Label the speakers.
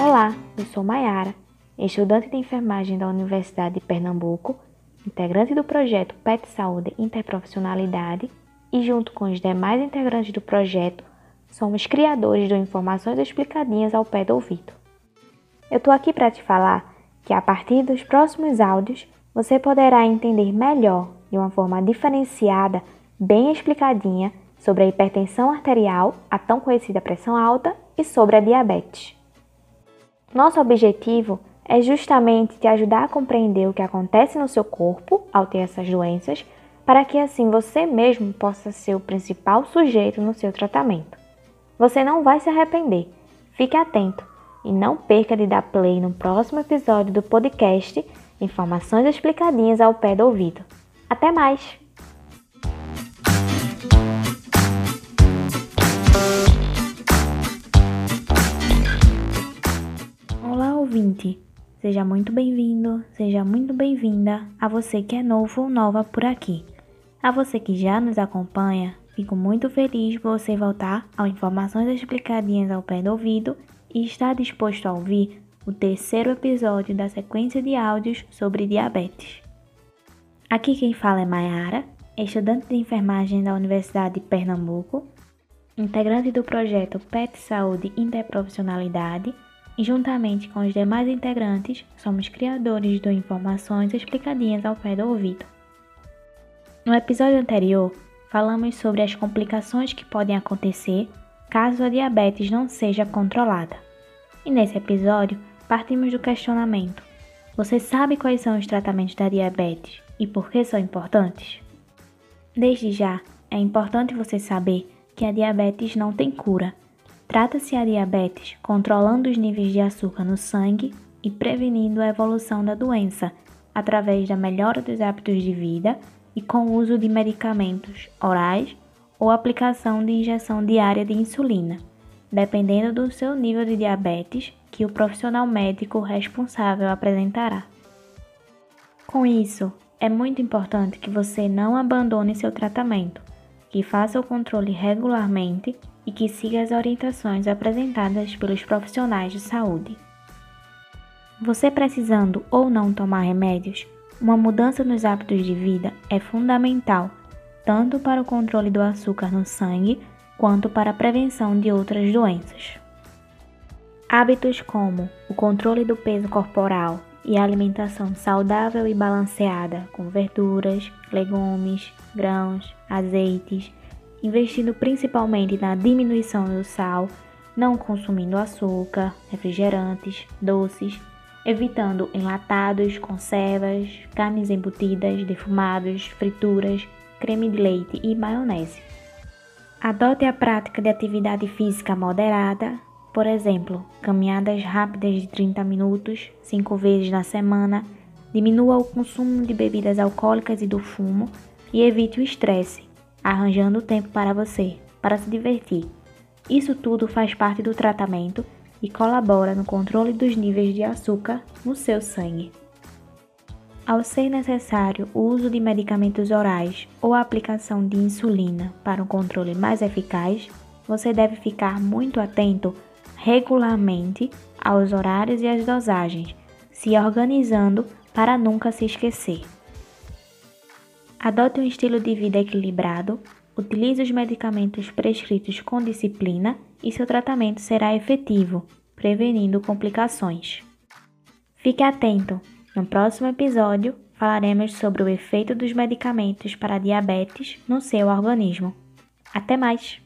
Speaker 1: Olá, eu sou Maiara, estudante de enfermagem da Universidade de Pernambuco, integrante do projeto PET Saúde Interprofissionalidade e, junto com os demais integrantes do projeto, somos criadores do Informações Explicadinhas ao Pé do Ouvido. Eu tô aqui para te falar que a partir dos próximos áudios você poderá entender melhor, de uma forma diferenciada, bem explicadinha, sobre a hipertensão arterial, a tão conhecida pressão alta, e sobre a diabetes. Nosso objetivo é justamente te ajudar a compreender o que acontece no seu corpo ao ter essas doenças, para que assim você mesmo possa ser o principal sujeito no seu tratamento. Você não vai se arrepender. Fique atento e não perca de dar play no próximo episódio do podcast Informações explicadinhas ao pé do ouvido. Até mais! Ouvinte! Seja muito bem-vindo, seja muito bem-vinda a você que é novo ou nova por aqui. A você que já nos acompanha, fico muito feliz por você voltar ao Informações Explicadinhas ao Pé do Ouvido e está disposto a ouvir o terceiro episódio da sequência de áudios sobre diabetes. Aqui quem fala é Mayara, estudante de enfermagem da Universidade de Pernambuco, integrante do projeto PET Saúde Interprofissionalidade e juntamente com os demais integrantes somos criadores do Informações Explicadinhas ao Pé do Ouvido. No episódio anterior, falamos sobre as complicações que podem acontecer caso a diabetes não seja controlada. E nesse episódio, partimos do questionamento: Você sabe quais são os tratamentos da diabetes e por que são importantes? Desde já, é importante você saber que a diabetes não tem cura. Trata-se a diabetes controlando os níveis de açúcar no sangue e prevenindo a evolução da doença através da melhora dos hábitos de vida e com o uso de medicamentos orais ou aplicação de injeção diária de insulina, dependendo do seu nível de diabetes que o profissional médico responsável apresentará. Com isso, é muito importante que você não abandone seu tratamento, que faça o controle regularmente e que siga as orientações apresentadas pelos profissionais de saúde. Você precisando ou não tomar remédios, uma mudança nos hábitos de vida é fundamental tanto para o controle do açúcar no sangue quanto para a prevenção de outras doenças. Hábitos como o controle do peso corporal e alimentação saudável e balanceada, com verduras, legumes, grãos, azeites, investindo principalmente na diminuição do sal, não consumindo açúcar, refrigerantes, doces, evitando enlatados, conservas, carnes embutidas, defumados, frituras, creme de leite e maionese. Adote a prática de atividade física moderada, por exemplo, caminhadas rápidas de 30 minutos, 5 vezes na semana. Diminua o consumo de bebidas alcoólicas e do fumo e evite o estresse, arranjando tempo para você, para se divertir. Isso tudo faz parte do tratamento e colabora no controle dos níveis de açúcar no seu sangue. Ao ser necessário o uso de medicamentos orais ou a aplicação de insulina para um controle mais eficaz, você deve ficar muito atento regularmente aos horários e às dosagens, se organizando para nunca se esquecer. Adote um estilo de vida equilibrado, utilize os medicamentos prescritos com disciplina e seu tratamento será efetivo, prevenindo complicações. Fique atento! No próximo episódio, falaremos sobre o efeito dos medicamentos para diabetes no seu organismo. Até mais!